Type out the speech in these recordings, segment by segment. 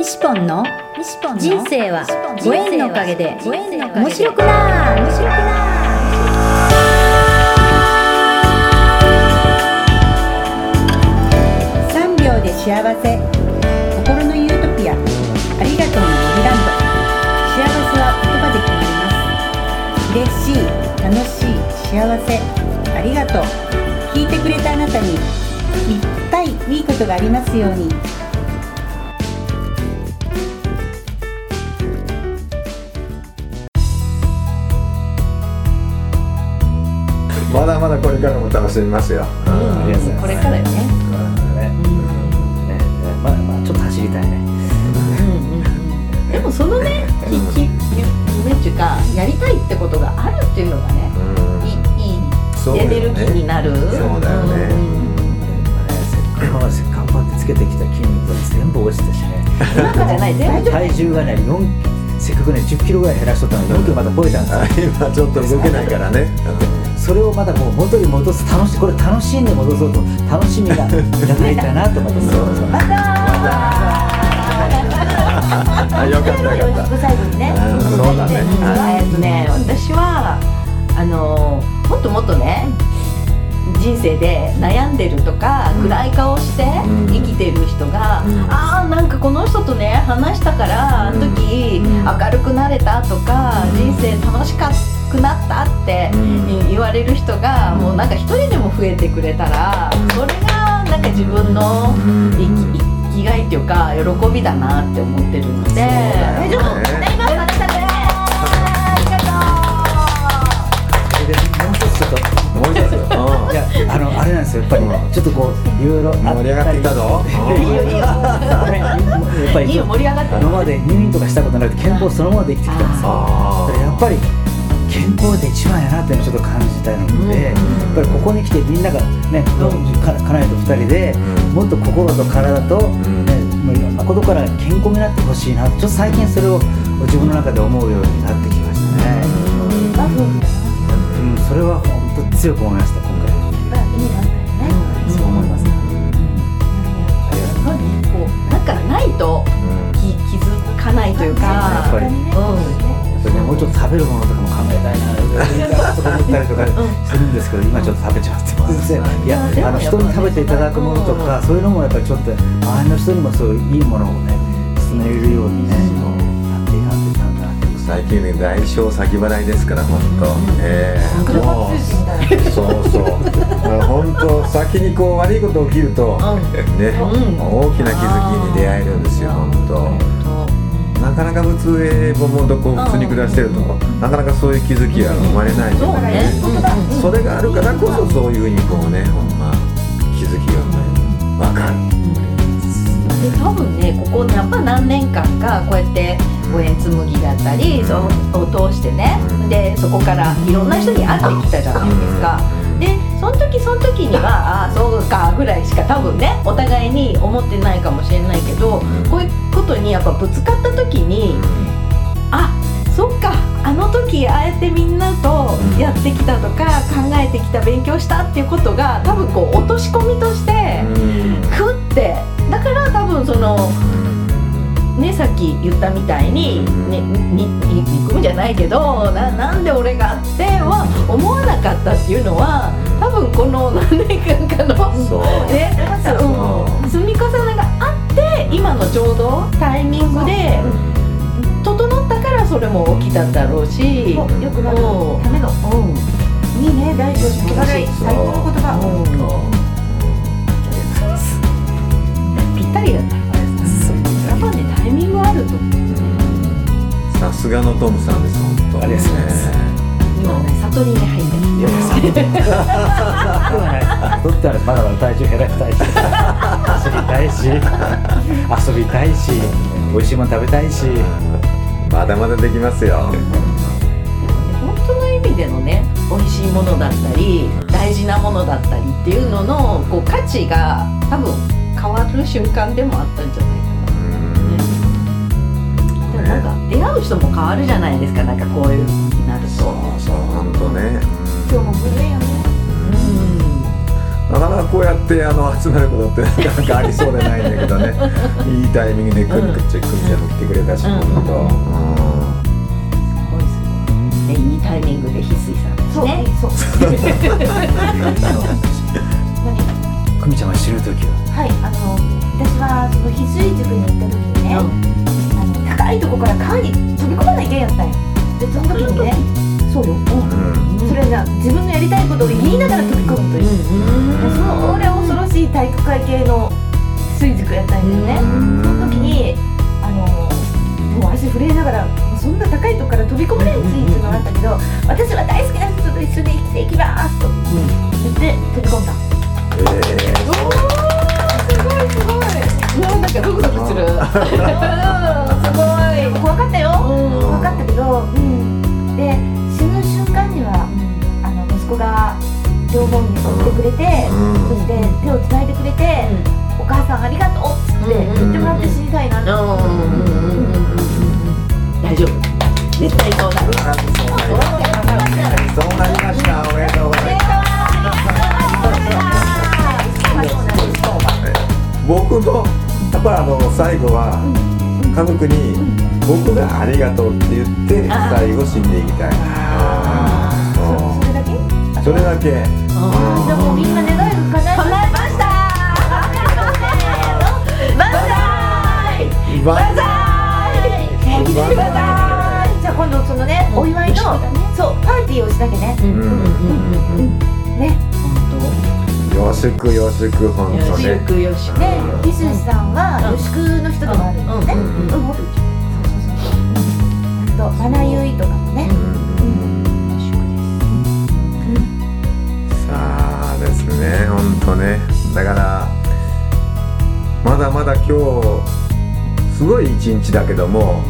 西ポンの人生はご縁のおかげで面白くな面白くな3秒で幸せ。心のユートピア。ありがとうの森ランド幸せは言葉で決まります。嬉しい楽しい幸せ。ありがとう。聞いてくれたあなたにいっぱいいいことがありますようにまだまだこれからも楽しみますよ。ありがとうございますこれからよね。ねねね。まだまだちょっと走りたいね。でもそのね、きき夢っていうかやりたいってことがあるっていうのがね、うん。いいいいそうだよね。エネルギーになる。そうだよね。ん。今まで頑張ってつけてきた筋肉が全部落ちてしねなん。かじゃない全部体重がね4せっかくね10キロぐらい減らしとったのに4キロまた超えたん。ですよあ今ちょっと動けないからね。それをまたもう元に戻す楽しこれ楽しんで戻そうと楽しみが なくいたなと思ってそうそうまあよかったよかった。最後にね。うんそうだね。えっとね、私はあのもっともっとね。人生で悩んでるとか、うん。暗い顔してうん。生きてる人が、うん。ああなんかこの人とね話したからあの時うん。明るくなれたとか、うん。人生楽しかくなったってうん。言われる人が、うん。もうなんか一人でも増えてくれたら、うん。それがなんか自分のうん。生き生きがいっていうか喜びだなって思ってるので、大丈夫大丈夫ありがとう。それでもう。一つちょっともう。一つ。うんいやあのあれなんですよ。やっぱりちょっとこういろいろ盛り上がってきたぞ。いいよいいよやっぱりいいよ盛り上がって今まで入院とかしたことなくて健康そのままで生きてきたんですよ。やっぱり健康で一番やなっていうのをちょっと感じたので、やっぱりここに来てみんながね、か家内と二人で、うん。もっと心と体と、ん。ねもういろんなことから健康になってほしいなちょっと最近それを自分の中で思うようになってきましたね、うん、それは本当強く思いました今回。そう思います、こうなんかないと気気づかないというか。やっぱりうんもうちょっと食べるものとかも考えたいなとか思ったりとかするんですけど、今ちょっと食べちゃってます。いや、あの人に食べていただくものとか、そういうのもやっぱりちょっと周りの人にもそういういいものをね、勧めれるようにね、なっていかんと。いかんなって。最近ね代償先払いですから本当。ええもう。そう。そう。本当先にこう。悪いこと起きるとねう。ん大きな気づきに出会えるんですよ本当。なかなか普通英語もどこ普通に暮らしてるとなかなかそういう気づきが生まれないそうねのでね。それがあるからこそそういうふうにこうねほんま気づきが分かる。で多分ねここやっぱ何年間かこうやって五円紬だったりそを通してねうんでそこからいろんな人に会ってきたじゃないですか。でその時その時にはああそうかぐらいしか多分ねお互いに思ってないかもしれないけどこういうことにやっぱぶつかった時にあそっかあの時ああやってみんなとやってきたとか考えてきた勉強したっていうことが多分こう落とし込みとしてクってだから多分そのねさっき言ったみたいに、ね、にに憎むじゃないけどななんで俺がっては思わなかったっていうのは多分この 何年間かのねう。ん、積み重ねがあって今のちょうどタイミングで整ったからそれも起きただろうしよくなる。うん。ための。うん。いいね。大丈夫。素晴らしい。最高の言葉。ぴったりだねタイミングあると。さすがのトムさんです本当。ありがとうございます今ね悟りに入ってるいやさ、とってはまだまだ体重減らしたいし、走りたいし、遊びたいし、美味しいもの食べたいし。まだまだできますよ。本当の意味でのね美味しいものだったり大事なものだったりっていうののこう価値が多分変わる瞬間でもあったんじゃない？かな、んか出会う人も変わるじゃないですか。なんかこういう風になると。そうそう本当ね。今日も無理よね。なかなかこうやってあの集まることってなかなかありそうでないんだけどね。いいタイミングでくるくちゃくみちゃんも来てくれたしうん本当、うん。でいい。タイミングで翡翠さんですそうねそう。久美ちゃんが知る時は？はいあの私はその翡翠塾に行った時にね、あの高いとこから川に飛び込まないけんやったんよでその時にねそうよ、うん。それが自分のやりたいことを言いながら飛び込むという、でそれ恐ろしい体育会系の翡翠塾やったんよね、うん。その時にあのもう足震えながらそんな高いとこから飛び込めないんついっていうのがあったけど私は大好きな人と一緒に生きていきますと言って飛び込んだ。えークドクする。すごい。怖かったよ、うん。怖かったけど、うん、で死ぬ瞬間にはあの息子が両方に追ってくれて、うん。そして手をつないでくれて、お母さんありがとうっつって言ってもらって死にたいなって、家族に僕がありがとうって言って最後死んでいきたい。それだけ？それだけしくよしく本当よしねくよし。く。でリスさんはうん。吉久の人でもあるんですねうん。とマナユイとかもね。さあですね本当ね。だからまだまだ今日すごい一日だけども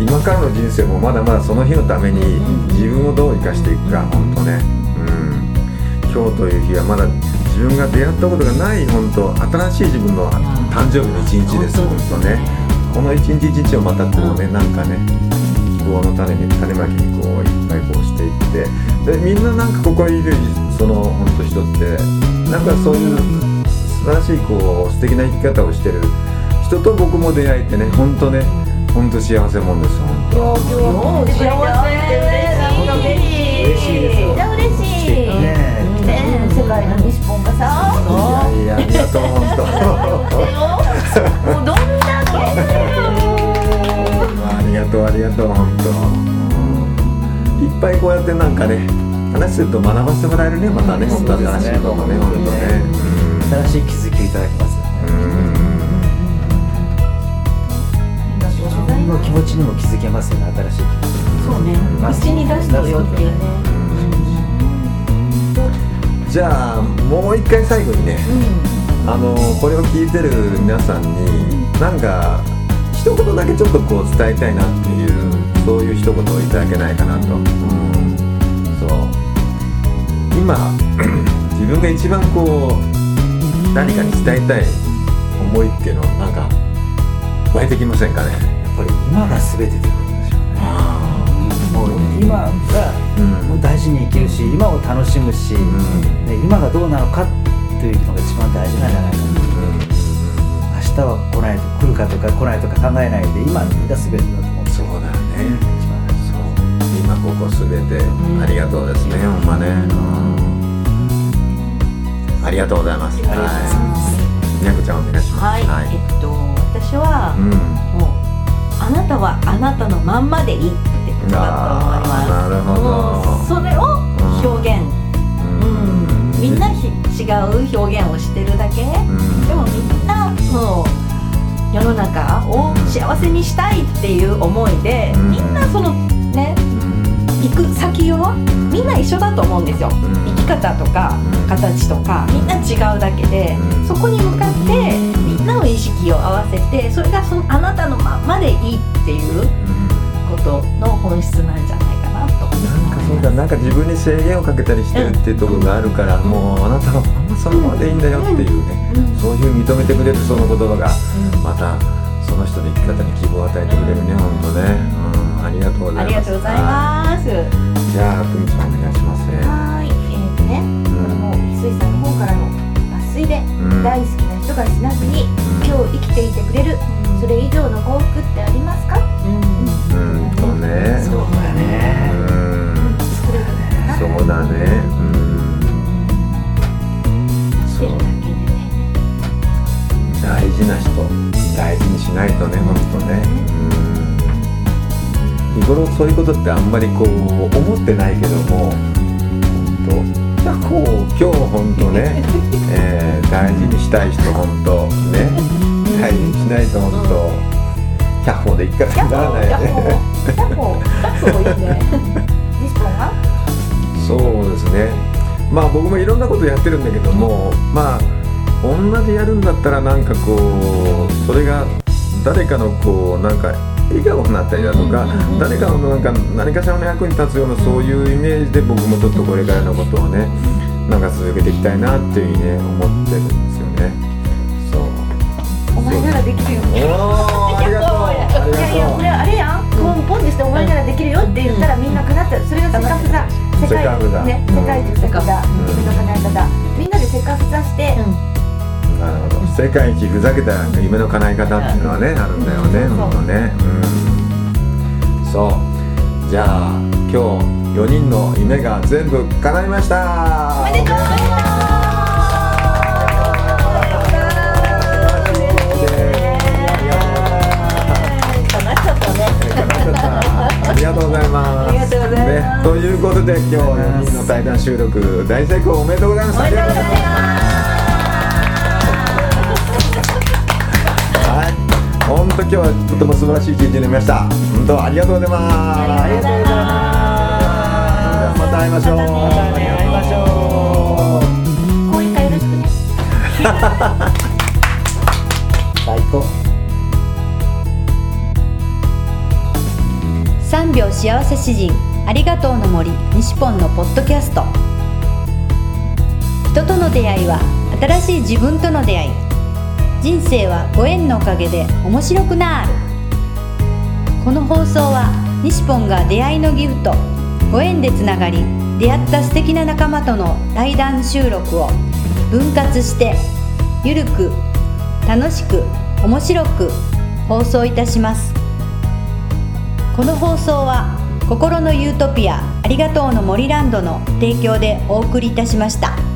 今からの人生もまだまだその日のために自分をどう生かしていくか本当ね。うん。今日という日はまだ自分が出会ったことがない本当新しい自分の誕生日の一日です本当ねこの一日一日をまたこうねなんかね希望の種に種まきにこういっぱいこうしていってでみんななんかここにいるその本当人ってなんかそういう素晴らしいこう素敵な生き方をしてる人と僕も出会えてね本当ね本当幸せもんです本当幸せ嬉しい。嬉しいですもうどん。だけありがとうありがとう本当いっぱいこうやってなん。かね話すると学ばせてもらえるねまたね本当新しいこともね本当ね新しい気づきをいただきますうん。自分の気持ちにも気づけますよね新しい気持ちそうね。口に出すとよっていうね。じゃあもう一回最後にねあのこれを聞いてる皆さんになんか一言だけちょっとこう伝えたいなっていうそういう一言をいただけないかなと、うん、そう。今 自分が一番こう何かに伝えたい思いっていうのなんか湧いてきませんかねやっぱり。今が全てということでしょうねもう今が大事に生きるし今を楽しむし、ん。ね、今がどうなのかってい。うのが一番大事なんじゃない。かな明日は来ない。と来るかとか来ない。とか考えない。で今が全てだと思ってそうだよね一番大事そう今ここすべてありがとうですね、ほんまね、うんありがとうござい。ますありがとうござい。はい。みやこちゃんお願い。しますはい。えっと私はうんもうあなたはあなたのまんまでい。い。ってことだと思い。ます。なるほどそれを表現。うんみんなひ違う表現をしてるだけ？うんでもみんなもう世の中を幸せにしたいっていう思いで、うん。みんなそのねうん。行く先をみんな一緒だと思うんですよ。うん。生き方とかうん。形とか。みんな違うだけで、うん。そこに向かってみんなの意識を合わせてそれがそのあなたのまんまでいいっていうことの本質なんじゃない？か。そうだなんか自分に制限をかけたりしてるっていうところがあるから、もうあなたはほんまそのままでいいんだよっていうね、うんそういう認めてくれるその言葉がまたその人の生き方に希望を与えてくれるね、本当ね、うん、ありがとうございます。ありがとうございます。じゃあ久美ちゃんお願いします。ねはい、えー、ね、これも翡翠さんの方からの抜粋で、ん。大好きな人が死なずに、今日生きていてくれる、それ以上の幸福ってありますか、うんそういうことってあんまりこう思ってないけども本当。こう今日本当ね、えー大事にしたい人本当ね大事にしないと本当100歩で一回にならない。よね。そうですね。まあ僕もいろんなことやってるんだけどもまあ同じやるんだったらなんかこうそれが誰かのこうなんか笑顔になったりだとか誰かのなん。か何かしらの役に立つようなそういうイメージで僕もちょっとこれからのことをねなん。か続けていきたいなっていうふうにね思ってるん。ですよねそうお前ならできるよ。おーありがとう。ありがとういやいやこれあれやん、ポンポンにしてお前ならできるよって言ったらみんな叶っちゃうそれがせっかくさ世界ねうん世界一世界だ。うん。夢の叶え方。みんなでせっかくさして、世界一ふざけた夢の叶え方っていうのはねあるんだよね本当ね。うん。そう。じゃあ今日4人の夢が全部叶いました。おめでとうござい叶っちゃったね。ありがとうございます。ありがとうございます。ね、ということで今日4人の対談収録大成功おめでとうございます。おめでとうございます本当今日はとても素晴らしい一日になりました。本当ありがとうございます。ありがとうございますまた会いましょう。またね会いましょう後援会よろしくね最高3秒幸せ詩人ありがとうの森西ポンのポッドキャスト人との出会いは新しい自分との出会い人生はご縁のおかげで面白くなるこの放送は西ポンが出会いのギフトご縁でつながり出会った素敵な仲間との対談収録を分割してゆるく楽しく面白く放送いたしますこの放送は心のユートピアありがとうの森ランドの提供でお送りいたしました。